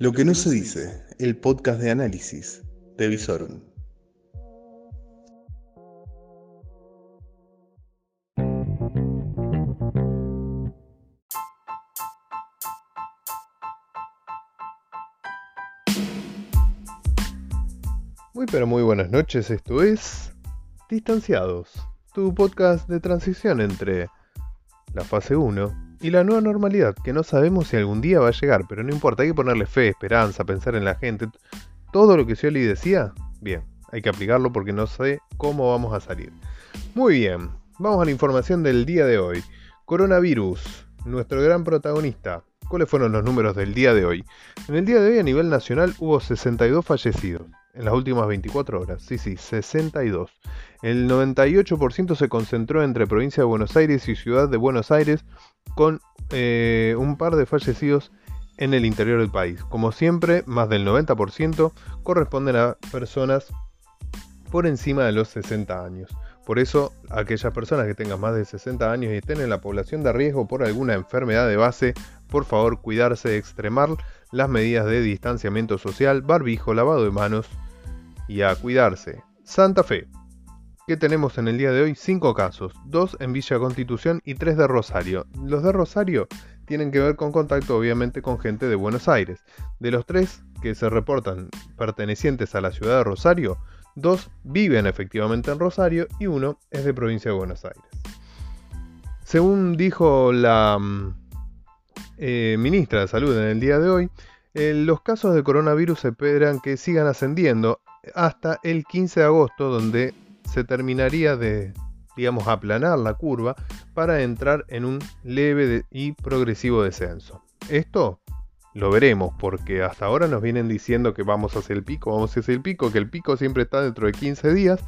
Lo que no se dice, el podcast de análisis de Visorum. Muy pero muy buenas noches, esto es Distanciados, tu podcast de transición entre la fase 1 y la nueva normalidad, que no sabemos si algún día va a llegar, pero no importa, hay que ponerle fe, esperanza, pensar en la gente. Todo lo que Scioli decía, bien, hay que aplicarlo porque no sé cómo vamos a salir. Muy bien, vamos a la información del día de hoy. Coronavirus, nuestro gran protagonista. ¿Cuáles fueron los números del día de hoy? En el día de hoy a nivel nacional hubo 62 fallecidos en las últimas 24 horas. Sí, sí, 62. El 98% se concentró entre provincia de Buenos Aires y ciudad de Buenos Aires, con eh, un par de fallecidos en el interior del país. Como siempre, más del 90% corresponden a personas por encima de los 60 años. Por eso, aquellas personas que tengan más de 60 años y estén en la población de riesgo por alguna enfermedad de base, por favor cuidarse, extremar las medidas de distanciamiento social, barbijo, lavado de manos y a cuidarse. Santa Fe. ¿Qué tenemos en el día de hoy? Cinco casos, dos en Villa Constitución y tres de Rosario. Los de Rosario tienen que ver con contacto obviamente con gente de Buenos Aires. De los tres que se reportan pertenecientes a la ciudad de Rosario, dos viven efectivamente en Rosario y uno es de provincia de Buenos Aires. Según dijo la mm, eh, ministra de Salud en el día de hoy, eh, los casos de coronavirus esperan que sigan ascendiendo hasta el 15 de agosto, donde se terminaría de, digamos, aplanar la curva para entrar en un leve y progresivo descenso. Esto lo veremos, porque hasta ahora nos vienen diciendo que vamos hacia el pico, vamos hacia el pico, que el pico siempre está dentro de 15 días.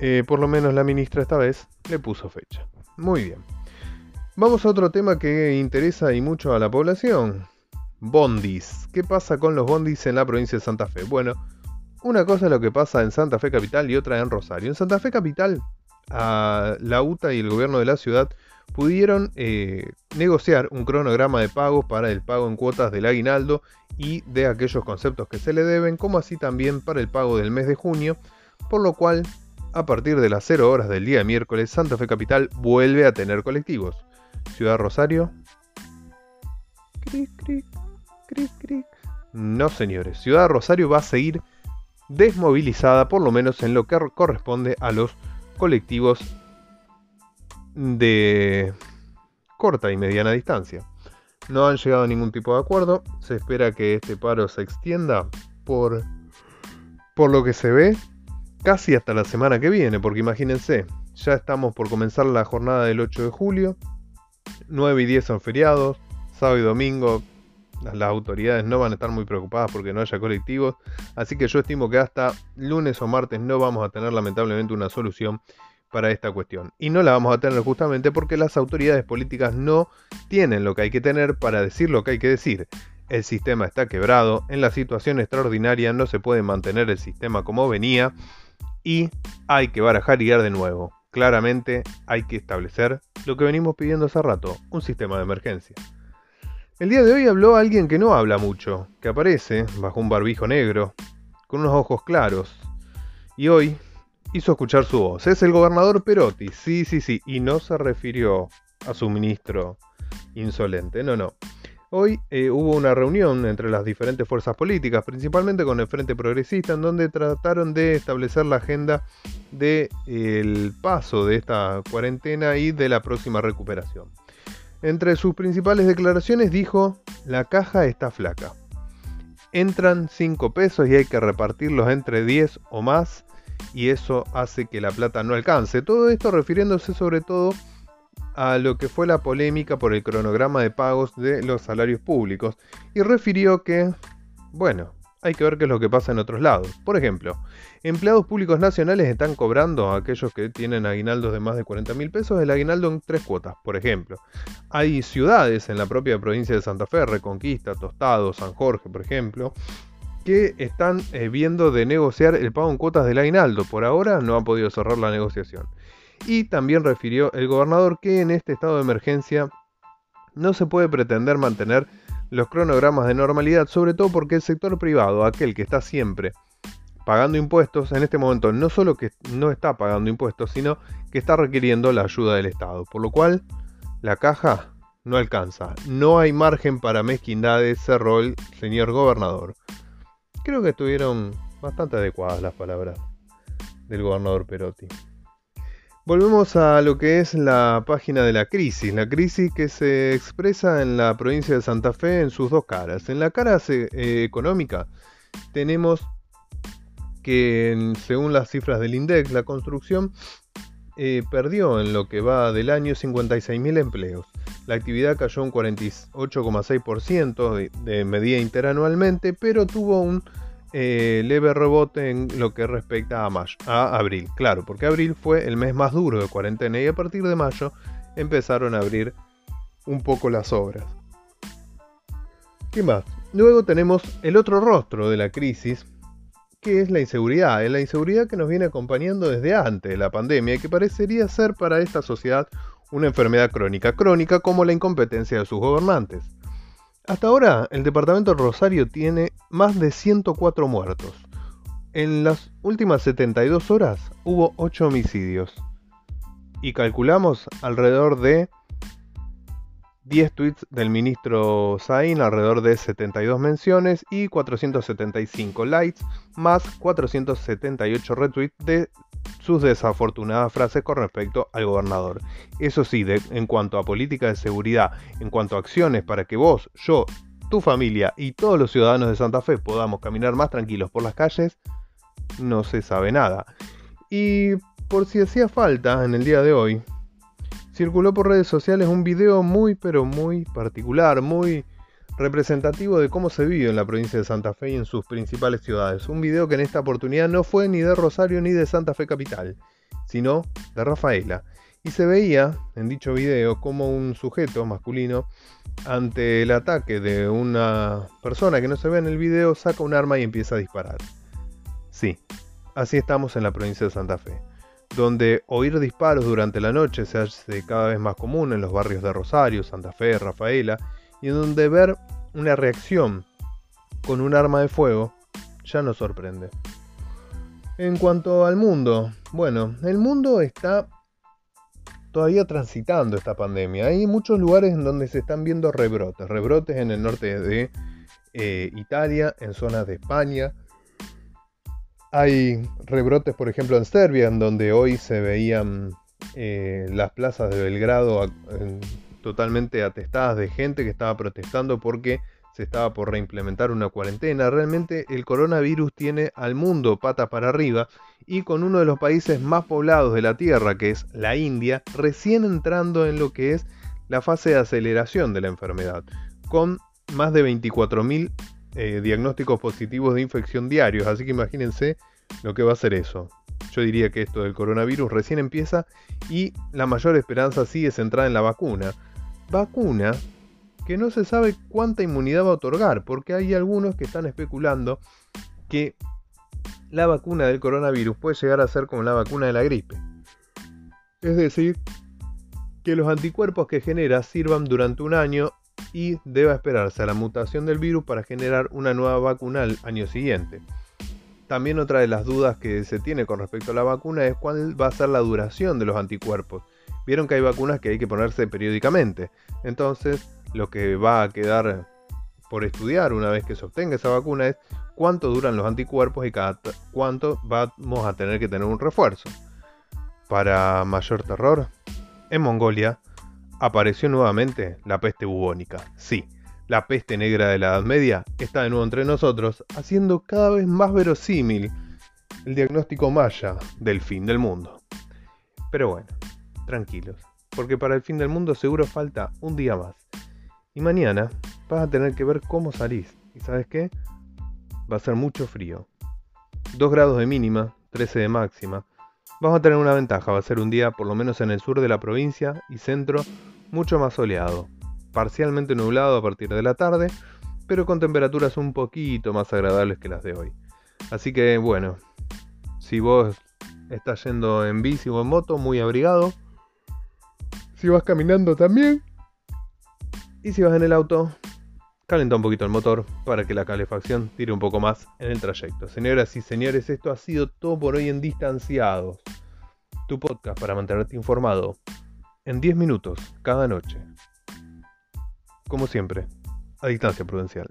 Eh, por lo menos la ministra esta vez le puso fecha. Muy bien. Vamos a otro tema que interesa y mucho a la población. Bondis. ¿Qué pasa con los bondis en la provincia de Santa Fe? Bueno, una cosa es lo que pasa en Santa Fe Capital y otra en Rosario. En Santa Fe Capital, la UTA y el gobierno de la ciudad pudieron eh, negociar un cronograma de pagos para el pago en cuotas del aguinaldo y de aquellos conceptos que se le deben, como así también para el pago del mes de junio, por lo cual a partir de las 0 horas del día miércoles Santa Fe Capital vuelve a tener colectivos. Ciudad Rosario. No señores, Ciudad Rosario va a seguir desmovilizada, por lo menos en lo que corresponde a los colectivos de corta y mediana distancia. No han llegado a ningún tipo de acuerdo, se espera que este paro se extienda por, por lo que se ve casi hasta la semana que viene, porque imagínense, ya estamos por comenzar la jornada del 8 de julio, 9 y 10 son feriados, sábado y domingo las autoridades no van a estar muy preocupadas porque no haya colectivos, así que yo estimo que hasta lunes o martes no vamos a tener lamentablemente una solución para esta cuestión. Y no la vamos a tener justamente porque las autoridades políticas no tienen lo que hay que tener para decir lo que hay que decir. El sistema está quebrado, en la situación extraordinaria no se puede mantener el sistema como venía y hay que barajar y ir de nuevo. Claramente hay que establecer lo que venimos pidiendo hace rato, un sistema de emergencia. El día de hoy habló alguien que no habla mucho, que aparece bajo un barbijo negro, con unos ojos claros, y hoy hizo escuchar su voz. Es el gobernador Perotti, sí, sí, sí, y no se refirió a su ministro insolente, no, no. Hoy eh, hubo una reunión entre las diferentes fuerzas políticas, principalmente con el Frente Progresista, en donde trataron de establecer la agenda del paso de esta cuarentena y de la próxima recuperación. Entre sus principales declaraciones dijo, la caja está flaca. Entran 5 pesos y hay que repartirlos entre 10 o más y eso hace que la plata no alcance. Todo esto refiriéndose sobre todo a lo que fue la polémica por el cronograma de pagos de los salarios públicos y refirió que, bueno, hay que ver qué es lo que pasa en otros lados. Por ejemplo, empleados públicos nacionales están cobrando a aquellos que tienen aguinaldos de más de 40 mil pesos el aguinaldo en tres cuotas, por ejemplo. Hay ciudades en la propia provincia de Santa Fe, Reconquista, Tostado, San Jorge, por ejemplo, que están eh, viendo de negociar el pago en cuotas del aguinaldo. Por ahora no ha podido cerrar la negociación. Y también refirió el gobernador que en este estado de emergencia no se puede pretender mantener los cronogramas de normalidad, sobre todo porque el sector privado, aquel que está siempre pagando impuestos, en este momento no solo que no está pagando impuestos, sino que está requiriendo la ayuda del Estado. Por lo cual, la caja no alcanza. No hay margen para mezquindades, cerró el señor gobernador. Creo que estuvieron bastante adecuadas las palabras del gobernador Perotti. Volvemos a lo que es la página de la crisis, la crisis que se expresa en la provincia de Santa Fe en sus dos caras. En la cara eh, económica tenemos que según las cifras del INDEX, la construcción eh, perdió en lo que va del año 56.000 empleos. La actividad cayó un 48,6% de, de medida interanualmente, pero tuvo un eh, leve rebote en lo que respecta a, a abril. Claro, porque abril fue el mes más duro de cuarentena y a partir de mayo empezaron a abrir un poco las obras. ¿Qué más? Luego tenemos el otro rostro de la crisis, que es la inseguridad. Es la inseguridad que nos viene acompañando desde antes de la pandemia y que parecería ser para esta sociedad una enfermedad crónica, crónica como la incompetencia de sus gobernantes. Hasta ahora, el departamento de Rosario tiene más de 104 muertos. En las últimas 72 horas hubo 8 homicidios. Y calculamos alrededor de 10 tweets del ministro Zain, alrededor de 72 menciones y 475 likes, más 478 retweets de sus desafortunadas frases con respecto al gobernador. Eso sí, en cuanto a política de seguridad, en cuanto a acciones para que vos, yo, tu familia y todos los ciudadanos de Santa Fe podamos caminar más tranquilos por las calles, no se sabe nada. Y por si hacía falta en el día de hoy, circuló por redes sociales un video muy pero muy particular, muy representativo de cómo se vive en la provincia de Santa Fe y en sus principales ciudades. Un video que en esta oportunidad no fue ni de Rosario ni de Santa Fe Capital, sino de Rafaela. Y se veía en dicho video como un sujeto masculino, ante el ataque de una persona que no se ve en el video, saca un arma y empieza a disparar. Sí, así estamos en la provincia de Santa Fe, donde oír disparos durante la noche se hace cada vez más común en los barrios de Rosario, Santa Fe, Rafaela, y en donde ver una reacción con un arma de fuego ya nos sorprende. En cuanto al mundo, bueno, el mundo está todavía transitando esta pandemia. Hay muchos lugares en donde se están viendo rebrotes, rebrotes en el norte de eh, Italia, en zonas de España. Hay rebrotes, por ejemplo, en Serbia, en donde hoy se veían eh, las plazas de Belgrado totalmente atestadas de gente que estaba protestando porque se estaba por reimplementar una cuarentena. Realmente el coronavirus tiene al mundo pata para arriba y con uno de los países más poblados de la Tierra, que es la India, recién entrando en lo que es la fase de aceleración de la enfermedad, con más de 24.000 eh, diagnósticos positivos de infección diarios. Así que imagínense lo que va a ser eso. Yo diría que esto del coronavirus recién empieza y la mayor esperanza sigue centrada en la vacuna vacuna que no se sabe cuánta inmunidad va a otorgar, porque hay algunos que están especulando que la vacuna del coronavirus puede llegar a ser como la vacuna de la gripe. Es decir, que los anticuerpos que genera sirvan durante un año y deba esperarse a la mutación del virus para generar una nueva vacuna al año siguiente. También otra de las dudas que se tiene con respecto a la vacuna es cuál va a ser la duración de los anticuerpos vieron que hay vacunas que hay que ponerse periódicamente. Entonces, lo que va a quedar por estudiar una vez que se obtenga esa vacuna es cuánto duran los anticuerpos y cada cuánto vamos a tener que tener un refuerzo. Para mayor terror, en Mongolia apareció nuevamente la peste bubónica. Sí, la peste negra de la Edad Media está de nuevo entre nosotros, haciendo cada vez más verosímil el diagnóstico maya del fin del mundo. Pero bueno, tranquilos, porque para el fin del mundo seguro falta un día más. Y mañana vas a tener que ver cómo salís. ¿Y sabes qué? Va a ser mucho frío. 2 grados de mínima, 13 de máxima. Vamos a tener una ventaja, va a ser un día por lo menos en el sur de la provincia y centro mucho más soleado. Parcialmente nublado a partir de la tarde, pero con temperaturas un poquito más agradables que las de hoy. Así que bueno, si vos estás yendo en bici o en moto, muy abrigado, si vas caminando también. Y si vas en el auto, calenta un poquito el motor para que la calefacción tire un poco más en el trayecto. Señoras y señores, esto ha sido todo por hoy en Distanciados. Tu podcast para mantenerte informado en 10 minutos cada noche. Como siempre, a distancia prudencial.